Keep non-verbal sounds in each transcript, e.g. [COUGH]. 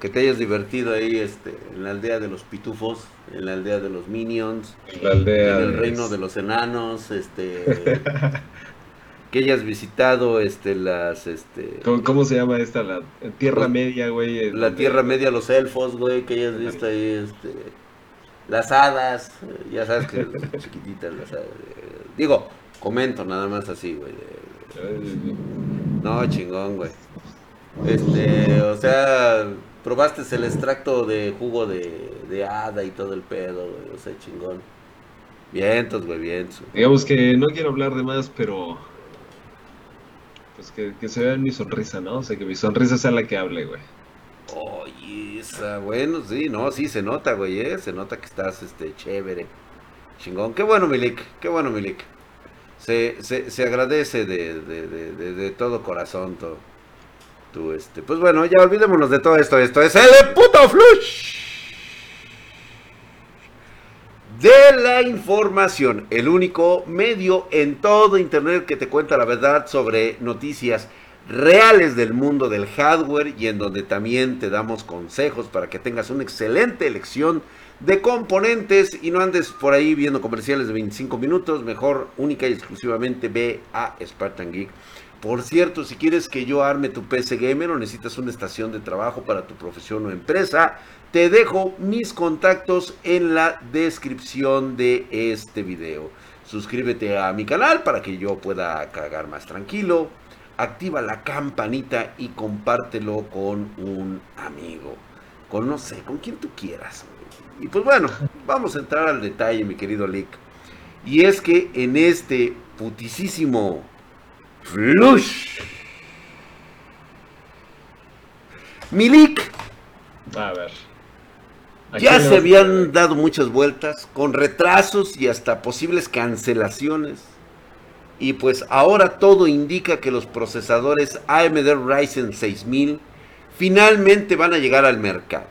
que te hayas divertido ahí este, en la aldea de los pitufos, en la aldea de los minions, En la aldea en el de- reino de los enanos, este, [LAUGHS] que hayas visitado este, las, este, ¿Cómo, cómo se llama esta? La Tierra Media, güey. la Tierra Media, los elfos, güey, que hayas visto ahí, este, las hadas, ya sabes que [LAUGHS] chiquititas las hadas. digo, comento nada más así, güey. No, chingón, güey. Este, o sea, probaste el extracto de jugo de, de hada y todo el pedo, güey, o sea, chingón. Vientos, güey, vientos. Digamos que no quiero hablar de más, pero. Pues que, que se vea mi sonrisa, ¿no? O sea, que mi sonrisa sea la que hable, güey. Oye, esa, bueno, sí, no, sí, se nota, güey, eh, se nota que estás, este, chévere. Chingón, qué bueno, Milik, qué bueno, Milik. Se, se, se agradece de, de, de, de, de todo corazón, todo. Este, pues bueno, ya olvidémonos de todo esto, esto es el puto flush. De la información, el único medio en todo internet que te cuenta la verdad sobre noticias reales del mundo del hardware y en donde también te damos consejos para que tengas una excelente elección de componentes y no andes por ahí viendo comerciales de 25 minutos, mejor única y exclusivamente ve a Spartan Geek. Por cierto, si quieres que yo arme tu PC gamer o necesitas una estación de trabajo para tu profesión o empresa, te dejo mis contactos en la descripción de este video. Suscríbete a mi canal para que yo pueda cagar más tranquilo. Activa la campanita y compártelo con un amigo. Con no sé, con quien tú quieras. Y pues bueno, [LAUGHS] vamos a entrar al detalle, mi querido Lick. Y es que en este putisísimo flush. Milik A ver. ¿A ya se habían dado muchas vueltas con retrasos y hasta posibles cancelaciones. Y pues ahora todo indica que los procesadores AMD Ryzen 6000 finalmente van a llegar al mercado.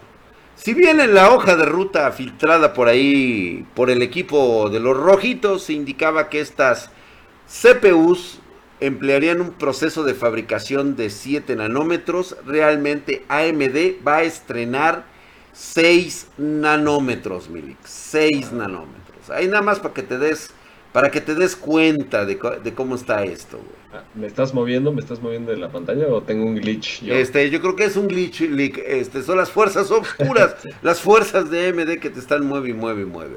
Si bien en la hoja de ruta filtrada por ahí por el equipo de los rojitos se indicaba que estas CPUs emplearían un proceso de fabricación de 7 nanómetros, realmente AMD va a estrenar 6 nanómetros, Milik. 6 nanómetros. Ahí nada más para que te des para que te des cuenta de, cómo está esto, güey. Ah, ¿Me estás moviendo? ¿Me estás moviendo de la pantalla o tengo un glitch? yo? Este, yo creo que es un glitch. Este, son las fuerzas [LAUGHS] oscuras, [LAUGHS] las fuerzas de AMD que te están mueve y mueve y mueve.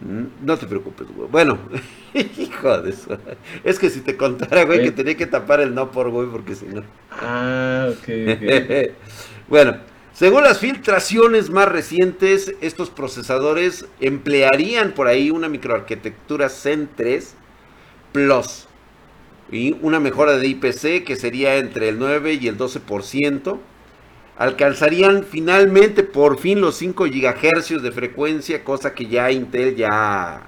No te preocupes, güey. Bueno, [LAUGHS] hijo de eso. Es que si te contara, güey, que tenía que tapar el no por, güey, porque si no. Ah, ok, ok. [LAUGHS] bueno, según las filtraciones más recientes, estos procesadores emplearían por ahí una microarquitectura Zen 3 Plus y una mejora de IPC que sería entre el 9 y el 12%. Alcanzarían finalmente por fin los 5 GHz de frecuencia, cosa que ya Intel ya,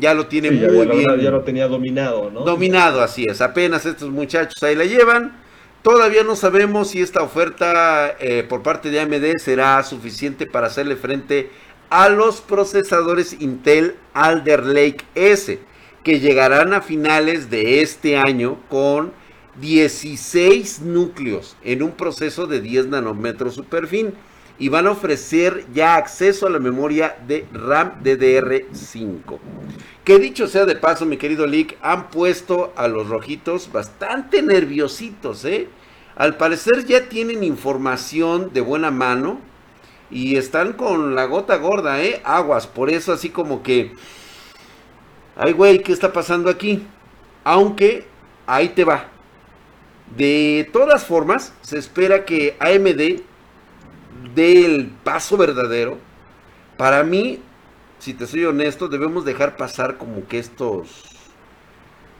ya lo tiene Sí, muy ya bien ya lo tenía dominado, ¿no? Dominado, así es. Apenas estos muchachos ahí la llevan. Todavía no sabemos si esta oferta eh, por parte de AMD será suficiente para hacerle frente a los procesadores Intel Alder Lake S, que llegarán a finales de este año con 16 núcleos en un proceso de 10 nanómetros superfin y van a ofrecer ya acceso a la memoria de RAM DDR5. Que dicho sea de paso, mi querido Lick, han puesto a los rojitos bastante nerviositos, ¿eh? Al parecer ya tienen información de buena mano y están con la gota gorda, ¿eh? Aguas, por eso así como que... Ay, güey, ¿qué está pasando aquí? Aunque, ahí te va. De todas formas, se espera que AMD dé el paso verdadero. Para mí, si te soy honesto, debemos dejar pasar como que estos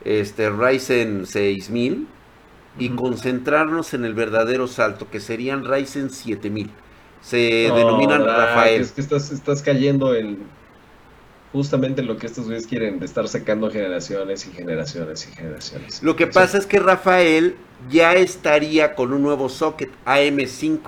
este Ryzen 6000 y concentrarnos en el verdadero salto, que serían Ryzen 7000. Se No, denominan Rafael. Es que estás, estás cayendo en justamente lo que estos güeyes quieren, de estar sacando generaciones y generaciones y generaciones. Lo que pasa es que Rafael ya estaría con un nuevo socket AM5.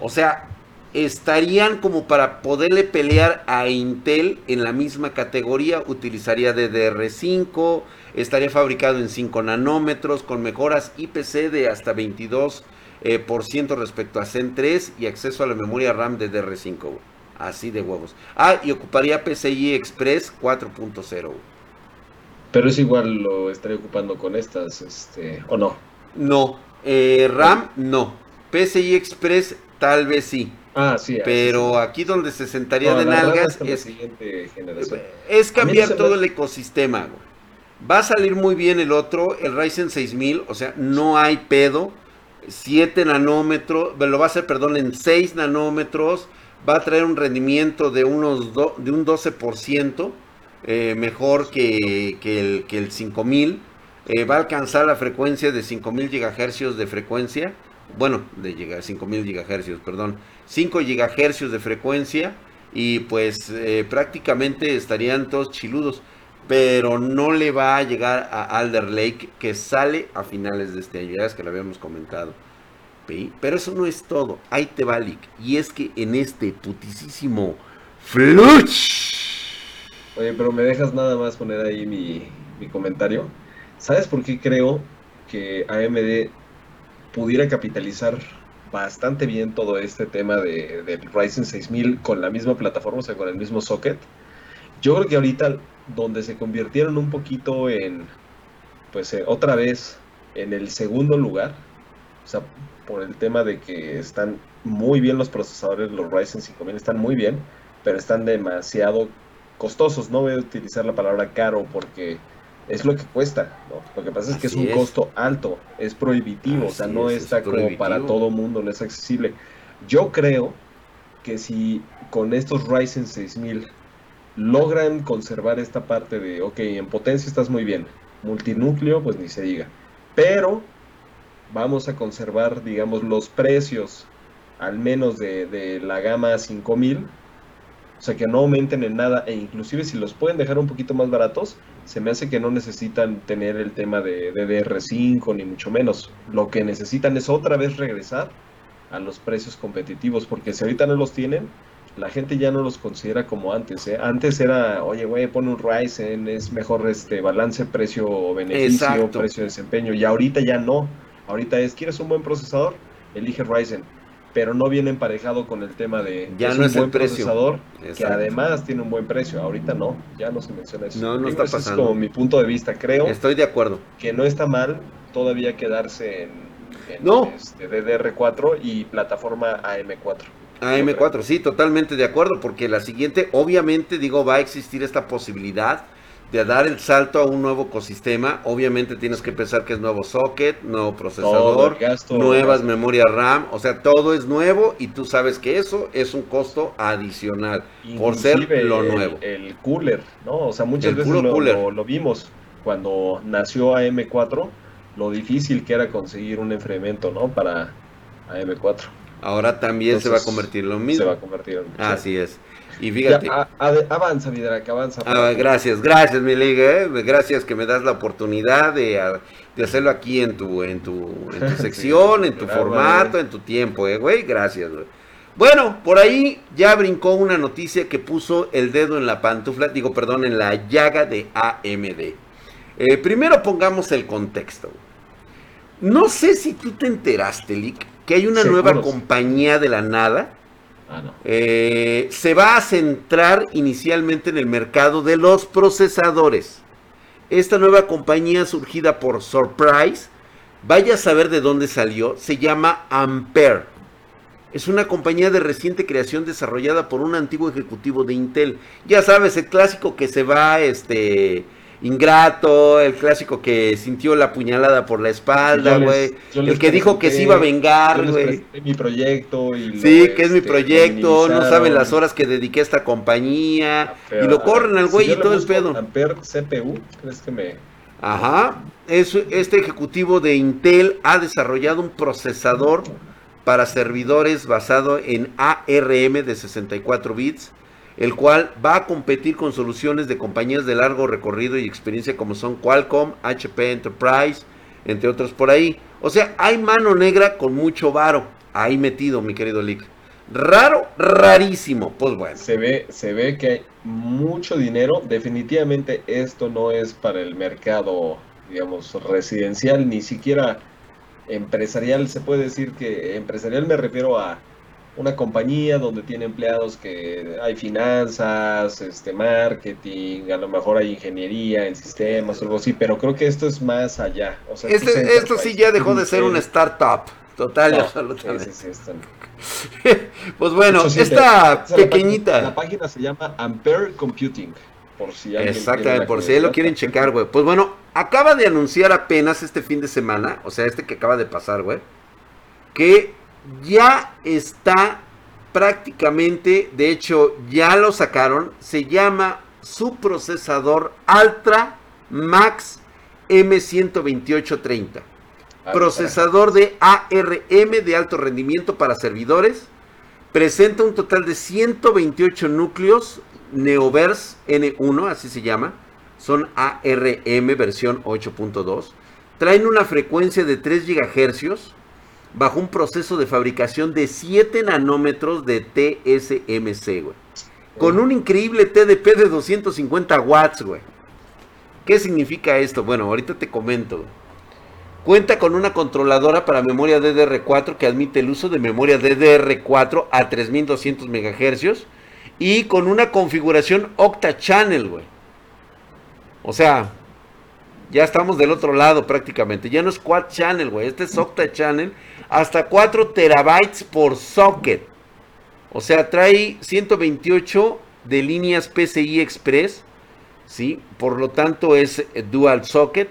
O sea, estarían como para poderle pelear a Intel en la misma categoría. Utilizaría DDR5, estaría fabricado en 5 nanómetros con mejoras IPC de hasta 22 eh, por ciento respecto a Zen 3 y acceso a la memoria RAM de DR5. Así de huevos. Ah, y ocuparía PCI Express 4.0. Pero es igual lo estaré ocupando con estas, este, ¿o no? No, eh, RAM no. PCI Express tal vez sí. Ah, sí. Pero aquí donde se sentaría de nalgas es, es cambiar todo el ecosistema. Va a salir muy bien el otro, el Ryzen 6000, o sea, no hay pedo. 7 nanómetros, lo va a hacer, perdón, en 6 nanómetros. Va a traer un rendimiento de, unos de un 12% eh, mejor que, el, que el 5000. Eh, va a alcanzar la frecuencia de 5000 GHz de frecuencia. Bueno, de llegar 5000 GHz, perdón. 5 GHz de frecuencia. Y pues eh, prácticamente estarían todos chiludos. Pero no le va a llegar a Alder Lake que sale a finales de este año. Ya es que lo habíamos comentado. Pero eso no es todo. Ahí te. Y es que en este putisísimo Fluch. Oye, pero me dejas nada más poner ahí mi, mi comentario. ¿Sabes por qué creo que AMD pudiera capitalizar bastante bien todo este tema de, del Ryzen 6000 con la misma plataforma, o sea, con el mismo socket? Yo creo que ahorita donde se convirtieron un poquito en, pues eh, otra vez en el segundo lugar, o sea, por el tema de que están muy bien los procesadores, los Ryzen 5000 están muy bien, pero están demasiado costosos. No voy a utilizar la palabra caro porque es lo que cuesta, ¿no? Lo que pasa es que es un costo alto, es prohibitivo, o sea, no está como para todo mundo, no es accesible. Yo creo que si con estos Ryzen 6000 logran conservar esta parte de, ok, en potencia estás muy bien, multinúcleo, pues ni se diga, pero vamos a conservar, digamos, los precios, al menos de, de la gama 5000, o sea, que no aumenten en nada e inclusive si los pueden dejar un poquito más baratos, se me hace que no necesitan tener el tema de DDR5 ni mucho menos. Lo que necesitan es otra vez regresar a los precios competitivos, porque si ahorita no los tienen, la gente ya no los considera como antes. ¿eh? Antes era, oye, güey, pone un Ryzen, es mejor este balance precio-beneficio, precio-desempeño, y ahorita ya no. Ahorita es, ¿quieres un buen procesador? Elige Ryzen pero no viene emparejado con el tema de ya no es un buen procesador que además tiene un buen precio. Ahorita no, ya no se menciona eso. No, no está pasando. Es como mi punto de vista, creo. Estoy de acuerdo. Que no está mal todavía quedarse en, no. este, DDR4 y plataforma AM4. AM4, sí, totalmente de acuerdo, porque la siguiente, obviamente, digo, va a existir esta posibilidad de dar el salto a un nuevo ecosistema, obviamente tienes que pensar que es nuevo socket, nuevo procesador, nuevas memorias RAM, o sea, todo es nuevo y tú sabes que eso es un costo adicional por ser lo nuevo. El, cooler, ¿no? O sea, muchas veces lo, lo, vimos cuando nació AM4, lo difícil que era conseguir un enfriamiento, ¿no? Para AM4. Ahora también se va a convertir en lo mismo. Se va a convertir en Así es. Y fíjate. avanza, que avanza. Ah, gracias, gracias, mi liga. Eh. Gracias que me das la oportunidad de, hacerlo aquí en tu, en tu, en tu [LAUGHS] sección, en tu formato, en tu tiempo, eh, güey. Gracias, güey. Bueno, por ahí ya brincó una noticia que puso el dedo en la pantufla, digo, perdón, en la llaga de AMD. Eh, primero pongamos el contexto. No sé si tú te enteraste, Lick, que hay una nueva compañía de la nada Ah, eh, se va a centrar inicialmente en el mercado de los procesadores. Esta nueva compañía surgida por Surprise, vaya a saber de dónde salió, se llama Ampere. Es una compañía de reciente creación desarrollada por un antiguo ejecutivo de Intel. Ya sabes, el clásico que se va este, ingrato, el clásico que sintió la puñalada por la espalda, güey. El que dijo que se iba a vengar, güey. mi proyecto. Y sí, que es mi este, proyecto, no saben las horas que dediqué a esta compañía. y lo corren al güey y todo el pedo. Amper CPU, ¿crees que me...? Ajá. Es, este ejecutivo de Intel ha desarrollado un procesador para servidores basado en ARM de 64 bits el cual va a competir con soluciones de compañías de largo recorrido y experiencia como son Qualcomm, HP Enterprise, entre otros por ahí. O sea, hay mano negra con mucho varo ahí metido, mi querido Lick. Raro, rarísimo. Pues bueno. Se ve, se ve que hay mucho dinero. Definitivamente esto no es para el mercado, digamos, residencial, ni siquiera empresarial, se puede decir que empresarial me refiero a una compañía donde tiene empleados que hay finanzas, este marketing, a lo mejor hay ingeniería en sistemas o algo así, pero creo que esto es más allá. Este, esto sí ya dejó de ser una startup, total absolutamente. [LAUGHS] pues bueno, esta pequeñita. La página, se llama Ampere Computing. Por si Exactamente, por si lo quieren checar, güey. Pues bueno, acaba de anunciar apenas este fin de semana, o sea, este que acaba de pasar, güey, que ya está prácticamente, de hecho ya lo sacaron, se llama su procesador Ultra Max M12830. Ah, procesador de ARM de alto rendimiento para servidores. Presenta un total de 128 núcleos Neoverse N1, así se llama. Son ARM versión 8.2. Traen una frecuencia de 3 GHz bajo un proceso de fabricación de 7 nanómetros de TSMC, güey. Con un increíble TDP de 250 watts, güey. ¿Qué significa esto? Bueno, ahorita te comento. Cuenta con una controladora para memoria DDR4 que admite el uso de memoria DDR4 a 3200 MHz y con una configuración Octa Channel, güey. O sea, ya estamos del otro lado prácticamente. Ya no es Quad Channel, güey. Este es Octa Channel hasta 4 terabytes por socket. O sea, trae 128 de líneas PCI Express, ¿sí? Por lo tanto es dual socket.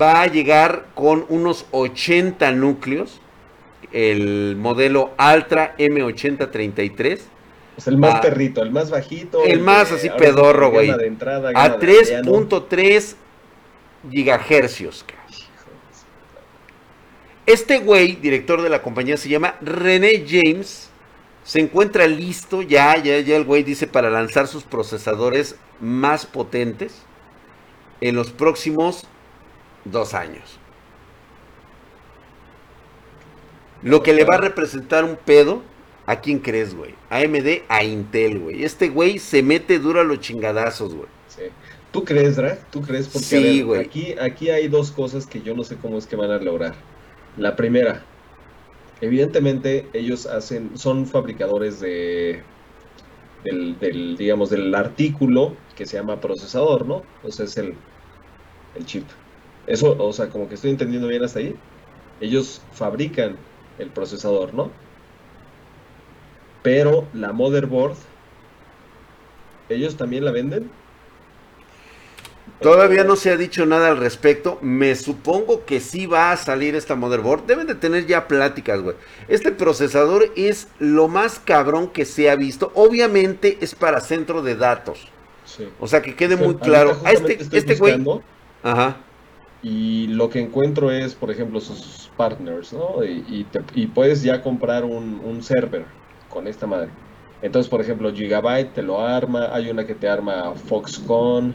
Va a llegar con unos 80 núcleos. El modelo Ultra M8033. Es el más perrito, el más bajito. El, más así pedorro, güey. A 3.3 gigahercios. Este güey, director de la compañía, se llama René James. Se encuentra listo, ya, ya, ya el güey dice para lanzar sus procesadores más potentes en los próximos dos años. Lo que le va a representar un pedo, ¿a quién crees, güey? AMD, a Intel, güey. Este güey se mete duro a los chingadazos, güey. Sí. ¿Tú crees, Drag? ¿Tú crees? Porque sí, güey. Aquí, aquí hay dos cosas que yo no sé cómo es que van a lograr. La primera, evidentemente ellos hacen, son fabricadores de, del, digamos, del artículo que se llama procesador, ¿no? O sea, es el, el chip. Eso, o sea, como que estoy entendiendo bien hasta ahí. Ellos fabrican el procesador, ¿no? Pero la motherboard, ¿ellos también la venden? Todavía no se ha dicho nada al respecto. Me supongo que sí va a salir esta motherboard. Deben de tener ya pláticas, güey. Este procesador es lo más cabrón que se ha visto. Obviamente es para centro de datos. O sea, que quede muy claro. A este, este güey. Ajá. Y lo que encuentro es, por ejemplo, sus partners, ¿no? Y, puedes ya comprar un, un server con esta madre. Entonces, por ejemplo, Gigabyte te lo arma. Hay una que te arma Foxconn.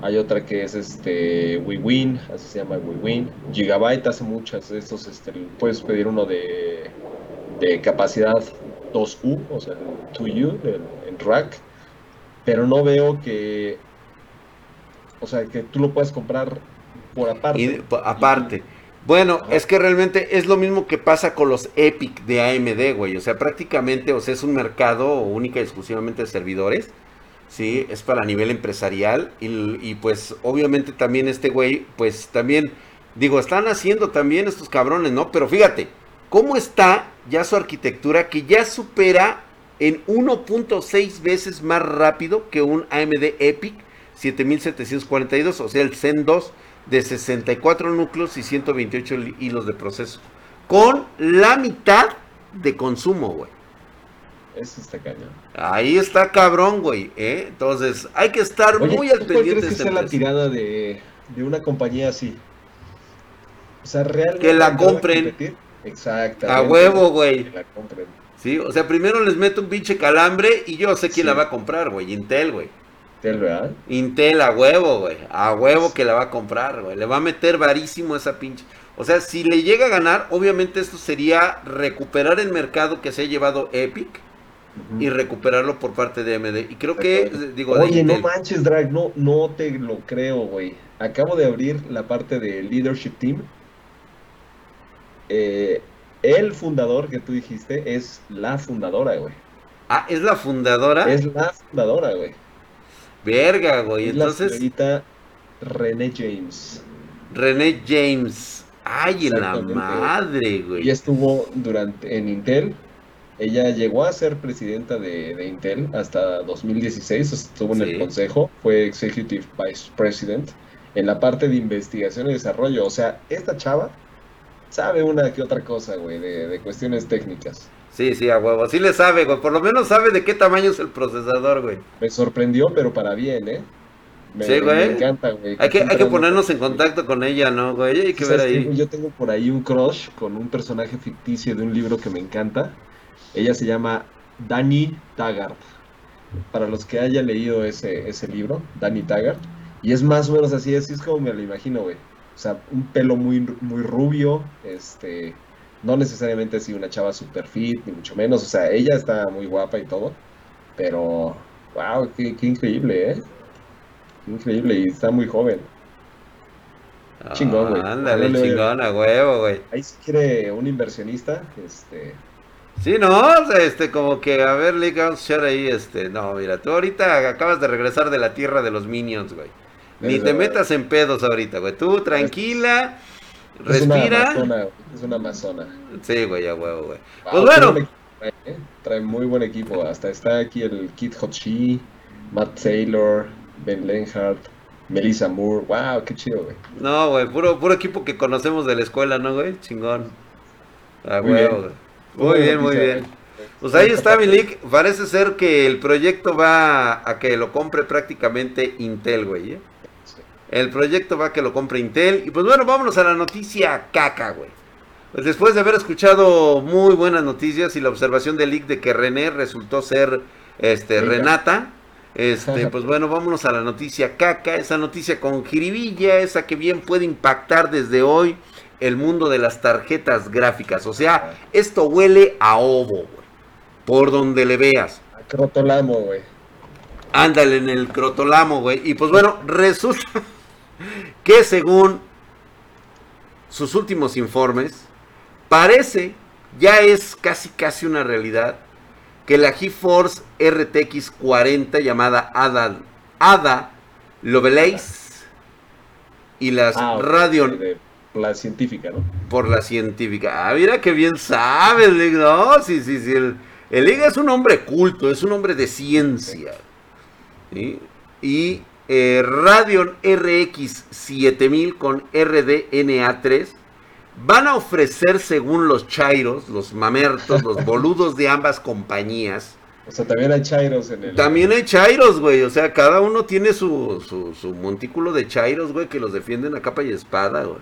Hay otra que es este WeWin, así se llama WeWin. Gigabyte hace muchas de estos, este, puedes pedir uno de, de capacidad 2U, o sea, 2U en, rack, pero no veo que, o sea, que tú lo puedes comprar por aparte. aparte. Bueno, es que realmente es lo mismo que pasa con los Epic de AMD, güey. O sea, prácticamente, o sea, es un mercado única y exclusivamente de servidores ¿sí? Es para nivel empresarial y, pues obviamente también este güey, pues también, digo, están haciendo también estos cabrones, ¿no? Pero fíjate, ¿cómo está ya su arquitectura que ya supera en 1.6 veces más rápido que un AMD Epic 7742, o sea, el Zen 2 de 64 núcleos y 128 hilos de proceso, con la mitad de consumo, güey. Eso está cañón. Ahí está cabrón, güey. ¿eh? Entonces, hay que estar muy al pendiente de que sea la tirada de, una compañía así? O sea, realmente. Que la compren. Exacto. A huevo, güey. Que la compren. Sí, o sea, primero les meto un pinche calambre y yo sé quién la va a comprar, güey. Intel, güey. Intel, ¿verdad? Intel a huevo, güey. A huevo que la va a comprar, güey. Le va a meter varísimo esa pinche. O sea, si le llega a ganar, obviamente esto sería recuperar el mercado que se ha llevado Epic y recuperarlo por parte de AMD. Y creo que, digo, Oye, no manches, Drag, no, no te lo creo, güey. Acabo de abrir la parte de Leadership Team eh, el fundador que tú dijiste es la fundadora, güey. Ah, ¿es la fundadora? Es la fundadora, güey. Verga, güey. Es Entonces, la señorita René James. René James. Ay, en la madre, güey. Y estuvo durante en Intel. Ella llegó a ser presidenta de, de Intel hasta 2016, estuvo en Sí. el consejo, fue Executive Vice President en la parte de investigación y desarrollo. O sea, esta chava sabe una que otra cosa, güey, de, de cuestiones técnicas. Sí, sí, a huevo. Sí le sabe, güey. Por lo menos sabe de qué tamaño es el procesador, güey. Me sorprendió, pero para bien, ¿eh? Me, Sí, güey. me encanta, güey. Hay que, hay que ponernos en contacto con ella, ¿no, güey? Hay que ver ¿Sabes qué, ahí. Yo tengo por ahí un crush con un personaje ficticio de un libro que me encanta. Ella se llama Dani Taggart. Para los que hayan leído ese, ese libro, Dani Taggart. Y es más o menos así, así es como me lo imagino, güey. O sea, un pelo muy, muy rubio, este, no necesariamente así una chava super fit, ni mucho menos. O sea, ella está muy guapa y todo. Pero, wow, qué, qué increíble, ¿eh? Qué increíble y está muy joven. chingón, güey. Ándale, Ándale, chingón, a huevo, güey. Ahí si quiere un inversionista, este, Sí, no, este, como que, a ver, Lee, vamos a echar ahí, este, no, mira, tú ahorita acabas de regresar de la tierra de los minions, güey. Ni te metas en pedos ahorita, güey. Tú, tranquila, es una respira. amazona, güey, es una amazona. Sí, güey, a huevo, güey. Wow, Pues bueno. equipo ¿eh? Trae muy buen equipo. Hasta está aquí el Kit Hochi, Matt Taylor, Ben Lenhardt, Melissa Moore. Wow, qué chido, güey. No, güey, puro, puro equipo que conocemos de la escuela, ¿no, güey? Chingón. A huevo, güey. Muy bien, muy bien. Pues ahí está, Milik. Parece ser que el proyecto va a que lo compre prácticamente Intel, güey. ¿eh? El proyecto va a que lo compre Intel. Y pues bueno, vámonos a la noticia caca, güey. Pues después de haber escuchado muy buenas noticias y la observación del leak de que René resultó ser este. Renata, este, [LAUGHS] pues bueno, vámonos a la noticia caca, esa noticia con jiribilla, esa que bien puede impactar desde hoy el mundo de las tarjetas gráficas. O sea, esto huele a ovo, güey. Por donde le veas. A Crotolamo, güey. Ándale en el crotolamo, güey. Y pues bueno, resulta [LAUGHS] que según sus últimos informes, parece, ya es casi casi una realidad, que la GeForce RTX 40 llamada Ada, Ada Lovelace y las Ah, Radeon de- la científica, ¿no? por la científica. Ah, mira que bien sabes, Lig. No, sí, sí, sí. El, el es un hombre culto, es un hombre de ciencia. ¿sí? Y eh, Radeon RX 7000 con RDNA3 van a ofrecer, según los chairos, los mamertos, los [LAUGHS] boludos de ambas compañías. O sea, también hay Chairos en el. También hay chairos, güey. O sea, cada uno tiene su, su, su montículo de chairos, güey, que los defienden a capa y espada, güey.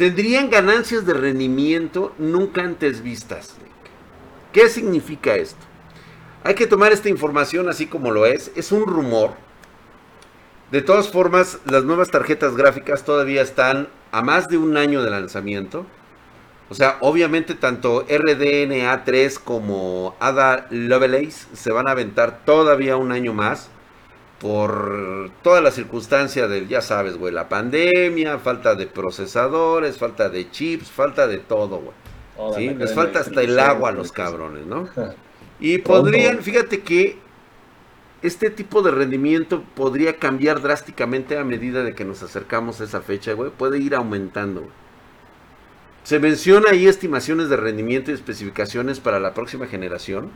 Tendrían ganancias de rendimiento nunca antes vistas. ¿Qué significa esto? Hay que tomar esta información así como lo es. Es un rumor. De todas formas, las nuevas tarjetas gráficas todavía están a más de un año de lanzamiento. O sea, obviamente tanto RDNA 3 como Ada Lovelace se van a aventar todavía un año más por toda la circunstancia del, ya sabes, güey, la pandemia, falta de procesadores, falta de chips, falta de todo, güey. ¿sí? Les falta hasta el agua a los cabrones, ¿no? [LAUGHS] Y podrían, fíjate que este tipo de rendimiento podría cambiar drásticamente a medida de que nos acercamos a esa fecha, güey. Puede ir aumentando. güey. Se menciona ahí estimaciones de rendimiento y especificaciones para la próxima generación.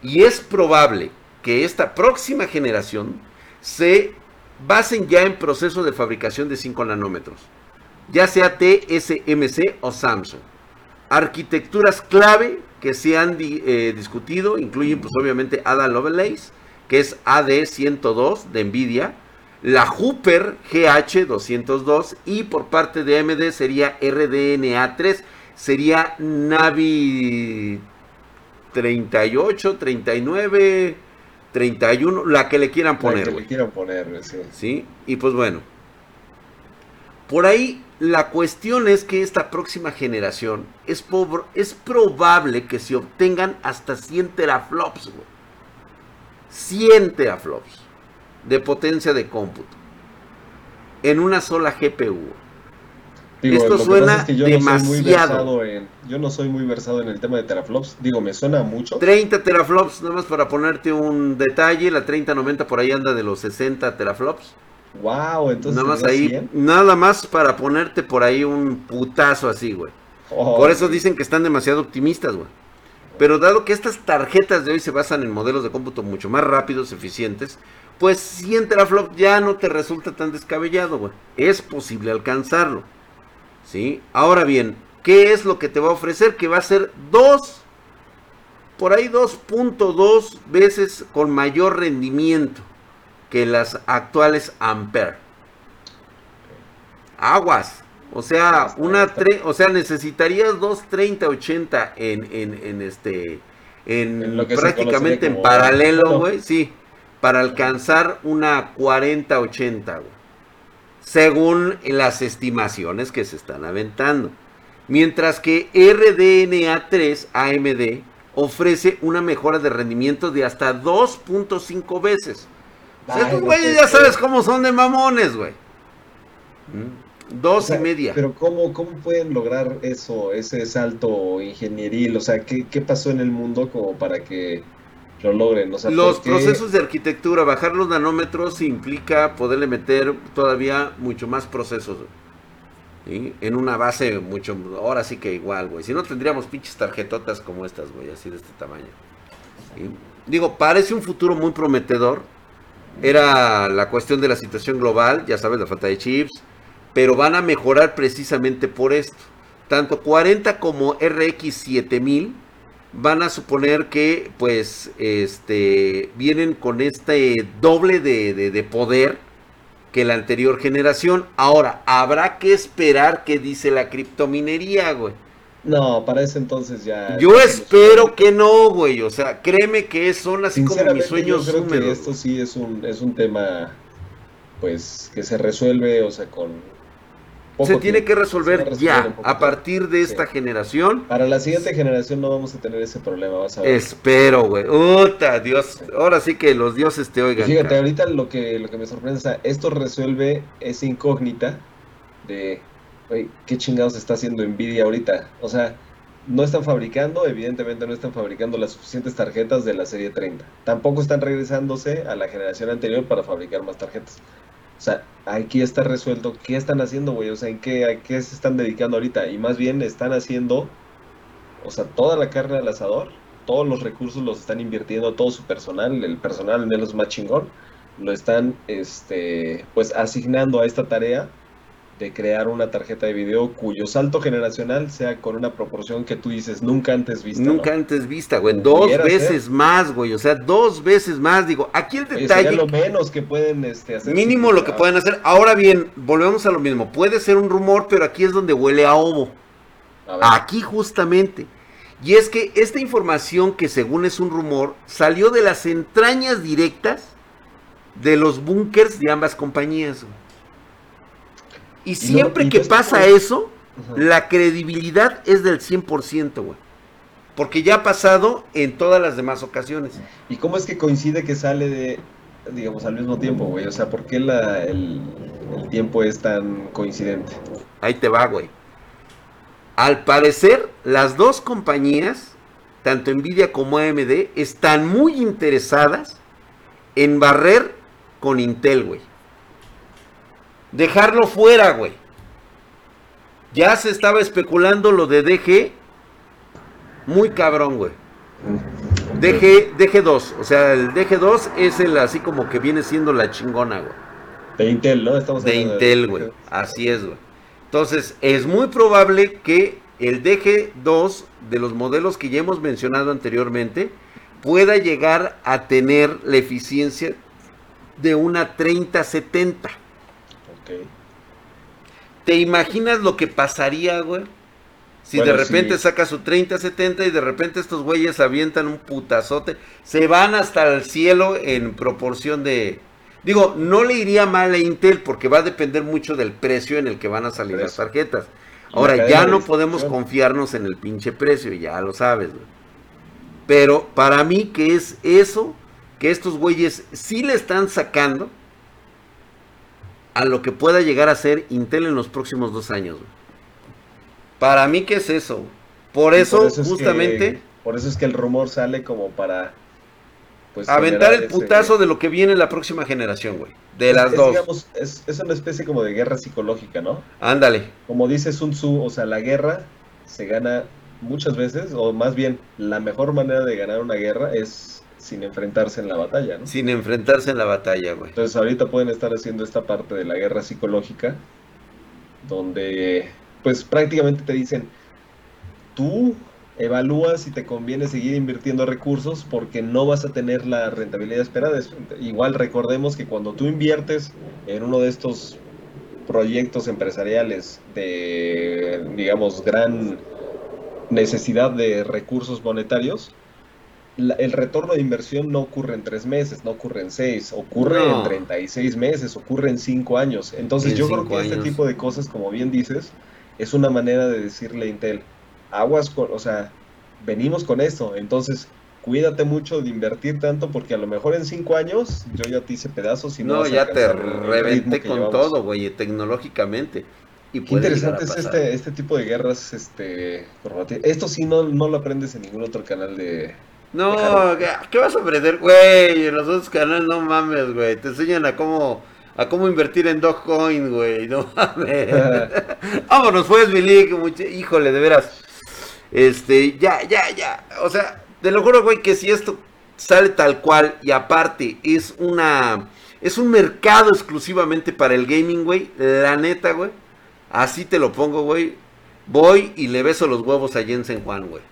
Y es probable que esta próxima generación se basen ya en proceso de fabricación de 5 nanómetros. Ya sea TSMC o Samsung. Arquitecturas clave que se han eh, discutido incluyen pues obviamente Ada Lovelace, que es AD102 de Nvidia, la Hooper GH202 y por parte de AMD sería RDNA3, sería Navi 38, 39, 31, la que le quieran La poner. que güey. le quieran poner, sí. ¿sí? Y pues bueno, por ahí la cuestión es que esta próxima generación es, es probable que se obtengan hasta 100 teraflops, güey. 100 teraflops de potencia de cómputo en una sola GPU. Esto suena yo demasiado. No en, yo no soy muy versado en el tema de teraflops. Digo, me suena mucho. 30 teraflops, nada más para ponerte un detalle. La 3090 por ahí anda de los 60 teraflops. Wow, entonces. Nada más ahí, nada más para ponerte por ahí un putazo así, güey. Oh, por eso dicen que están demasiado optimistas, güey. Pero dado que estas tarjetas de hoy se basan en modelos de cómputo mucho más rápidos, eficientes, pues 100 teraflops ya no te resulta tan descabellado, güey. Es posible alcanzarlo. ¿Sí? Ahora bien, ¿qué es lo que te va a ofrecer? Que va a ser 2, por ahí 2.2 veces con mayor rendimiento que las actuales Ampere. Aguas. O sea, una o sea, necesitarías dos 3080 en, en, en este en, prácticamente en paralelo, güey, sí, para alcanzar una 4080, güey según las estimaciones que se están aventando. Mientras que RDNA3 AMD ofrece una mejora de rendimiento de hasta 2.5 veces. O sea, estos güeyes ya sabes cómo son de mamones, güey. Mm, dos y media. Pero ¿cómo, ¿cómo pueden lograr eso, ese salto ingenieril? O sea, ¿qué, ¿qué pasó en el mundo como para que lo logren. los procesos de arquitectura, bajar los nanómetros implica poderle meter todavía mucho más procesos. En una base mucho, ahora sí que igual, güey. Si no tendríamos pinches tarjetotas como estas, güey, así de este tamaño. Digo, parece un futuro muy prometedor. Era la cuestión de la situación global, ya sabes, la falta de chips. Pero van a mejorar precisamente por esto. Tanto 40 como RX 7000 van a suponer que pues este vienen con este doble de, poder que la anterior generación. Ahora, habrá que esperar qué dice la criptominería, güey. No, para ese entonces ya. Yo espero que no, güey. O sea, créeme que son así como mis sueños yo creo Que esto sí es un, es un tema, pues, que se resuelve, o sea, con, se tiene que resolver ya, a partir de esta generación. Para la siguiente generación no vamos a tener ese problema, vas a ver. Espero, güey. Uta, Dios. Ahora sí que los dioses te oigan. fíjate, ahorita lo que, lo que me sorprende es, esto resuelve esa incógnita de, güey, ¿qué chingados está haciendo Nvidia ahorita? O sea, no están fabricando, evidentemente no están fabricando las suficientes tarjetas de la serie 30. Tampoco están regresándose a la generación anterior para fabricar más tarjetas. O sea, aquí está resuelto qué están haciendo, güey. O sea, en qué, a qué se están dedicando ahorita. Y más bien están haciendo, o sea, toda la carne al asador, todos los recursos los están invirtiendo, todo su personal, el personal menos más chingón, lo están, este, pues asignando a esta tarea de crear una tarjeta de video cuyo salto generacional sea con una proporción que tú dices nunca antes vista. Nunca antes vista, güey. Dos veces más, güey. O sea, dos veces más. Digo, aquí el detalle. lo menos que pueden este, hacer. Mínimo lo que pueden hacer. Ahora bien, volvemos a lo mismo. Puede ser un rumor, pero aquí es donde huele a ovo. aquí justamente. Y es que esta información que según es un rumor, salió de las entrañas directas de los búnkers de ambas compañías. Güey. Y siempre que pasa eso, la credibilidad es del 100%, güey. Porque ya ha pasado en todas las demás ocasiones. ¿Y cómo es que coincide que sale de, digamos, al mismo tiempo, güey? O sea, ¿por qué la, el, el tiempo es tan coincidente? Ahí te va, güey. Al parecer, las dos compañías, tanto Nvidia como AMD, están muy interesadas en barrer con Intel, güey dejarlo fuera, güey. Ya se estaba especulando lo de DG. Muy cabrón, güey. DG, DG2, o sea, el DG2 es el así como que viene siendo la chingona, güey. De Intel, ¿no? Estamos de Intel, güey. Así es, güey. Entonces, es muy probable que el DG2 de los modelos que ya hemos mencionado anteriormente pueda llegar a tener la eficiencia de una 3070. ¿Te imaginas lo que pasaría, güey? Si de repente saca su 30-70 y de repente estos güeyes avientan un putazote, se van hasta el cielo en proporción de... Digo, no le iría mal a Intel porque va a depender mucho del precio en el que van a salir las tarjetas. Ahora, ya no podemos confiarnos en el pinche precio, ya lo sabes, güey. Pero para mí que es eso, que estos güeyes sí le están sacando, a lo que pueda llegar a ser Intel en los próximos dos años. Para mí, ¿qué es eso? Por eso, justamente. por eso es que el rumor sale como para. Pues, aventar el putazo de lo que viene en la próxima generación, güey. De las dos. Digamos, es, es, una especie como de guerra psicológica, ¿no? Ándale. Como dice Sun Tzu, o sea, la guerra se gana muchas veces, o más bien, la mejor manera de ganar una guerra es sin enfrentarse en la batalla, ¿no? Sin enfrentarse en la batalla, güey. Entonces ahorita pueden estar haciendo esta parte de la guerra psicológica, donde pues prácticamente te dicen, tú evalúas si te conviene seguir invirtiendo recursos porque no vas a tener la rentabilidad esperada. Igual recordemos que cuando tú inviertes en uno de estos proyectos empresariales de, digamos, gran necesidad de recursos monetarios, el retorno de inversión no ocurre en tres meses, no ocurre en seis, ocurre en 36 meses, ocurre en cinco años. Entonces yo creo que este tipo de cosas, como bien dices, es una manera de decirle a Intel, aguas con, o sea, venimos con esto, entonces cuídate mucho de invertir tanto porque a lo mejor en cinco años yo ya te hice pedazos y no, no ya te reventé con todo, güey, tecnológicamente. Y Qué interesante es este, este tipo de guerras, este, esto sí no, no lo aprendes en ningún otro canal de, no, ¿qué vas a aprender, güey? En los otros canales no mames, güey. Te enseñan a cómo a cómo invertir en Dogecoin, güey. No mames. [LAUGHS] Vámonos, pues, Milik. Híjole, de veras. Este, ya, ya, ya. O sea, te lo juro, güey, que si esto sale tal cual y aparte es una. Es un mercado exclusivamente para el gaming, güey. La neta, güey. Así te lo pongo, güey. Voy y le beso los huevos a Jensen Juan, güey.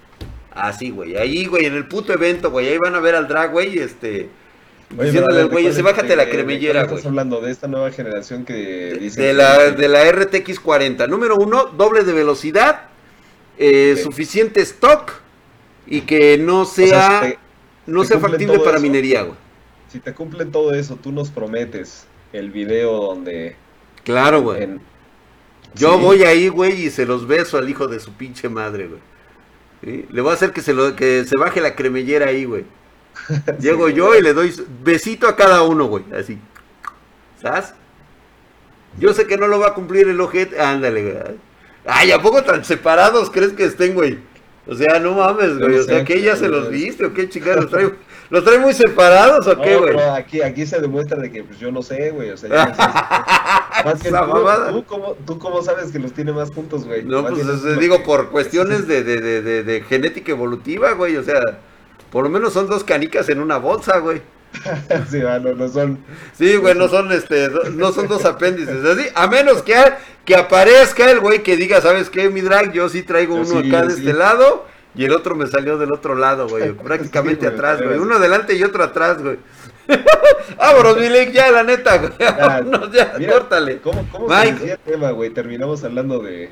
Así, güey. Ahí, güey, en el puto evento, güey. Ahí van a ver al drag, güey, este. diciéndole al güey, ese bájate la cremellera, güey. Estás hablando de esta nueva generación que dice. De la, de la RTX 40. Número uno, doble de velocidad, eh, suficiente stock y que no sea, no sea factible para minería, güey. Si te cumplen todo eso, tú nos prometes el video donde. Claro, güey. Yo voy ahí, güey, y se los beso al hijo de su pinche madre, güey. Le voy a hacer que se, lo, que se baje la cremellera ahí, güey. [LAUGHS] Llego yo y le doy besito a cada uno, güey. Así. ¿Sabes? Yo sé que no lo va a cumplir el ojete. Ándale, güey. Ay, ¿a poco tan separados crees que estén, güey? O sea, no mames, güey. O sea, que ella se los viste o qué chingados los trae. ¿Los trae muy separados o qué, güey? No, aquí, aquí se demuestra de que pues yo no sé, güey. O sea, ya no sé. [LAUGHS] tú, cómo, ¿tú, cómo, sabes que los tiene más juntos, güey? No, pues digo, por cuestiones de, de, de, de, genética evolutiva, güey. O sea, por lo menos son dos canicas en una bolsa, güey. [LAUGHS] sí, bueno, no son. Sí, güey, no son este, no son dos apéndices, así, a menos que, que aparezca el güey que diga, ¿sabes qué, mi drag? Yo sí traigo uno acá de este lado y el otro me salió del otro lado, güey. [LAUGHS] [LAUGHS] Prácticamente atrás, güey. Uno adelante y otro atrás, güey. Vámonos, Milik, ya, la neta, güey. Vámonos, ya, córtale. ¿Cómo, cómo se el tema, güey? Terminamos hablando de.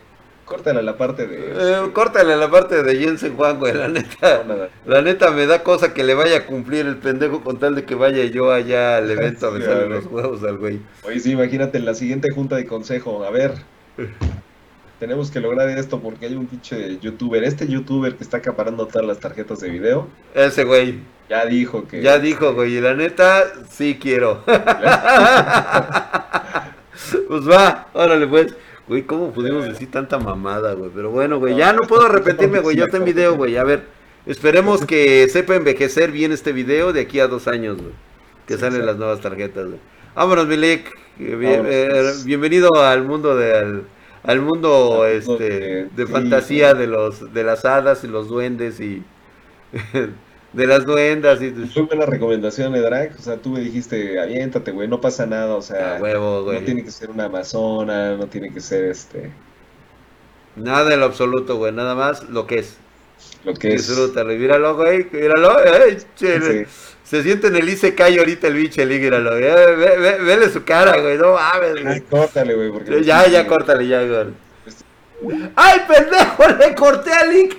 Córtale la parte de. Eh, córtale la parte de Jensen Juan, güey, la neta. la neta me da cosa que le vaya a cumplir el pendejo con tal de que vaya yo allá al evento a besarle los huevos al güey. Oye, sí, imagínate en la siguiente junta de consejo. A ver, tenemos que lograr esto porque hay un pinche youtuber, este youtuber que está acaparando todas las tarjetas de video. Ese güey. Ya dijo que... Ya dijo, güey, y la neta, sí quiero. [LAUGHS] [LAUGHS] pues va, órale pues. Güey, ¿cómo pudimos decir tanta mamada, güey? Pero bueno, güey, ya no puedo arrepentirme, güey, ya está en video, güey. A ver, esperemos que sepa envejecer bien este video de aquí a dos años, güey. Que salen las nuevas tarjetas, güey. Vámonos, Milik. Bien, eh, pues. bienvenido al mundo de al mundo este de, fantasía de los de las hadas y los duendes y [LAUGHS] de las duendas y fue buena recomendación de Drag o sea tú me dijiste aviéntate güey no pasa nada o sea no tiene que ser una amazona no tiene que ser este nada en lo absoluto güey nada más lo que es lo que disfrútalo y míralo güey míralo ay, se siente en el Isekai ahorita el bicho, el míralo. Ve, ve, vele su cara, güey. No mames, güey. córtale, güey. Ya, ya, córtale, ya, güey. Este- ¡Ay, pendejo! [LAUGHS] Le corté a Link.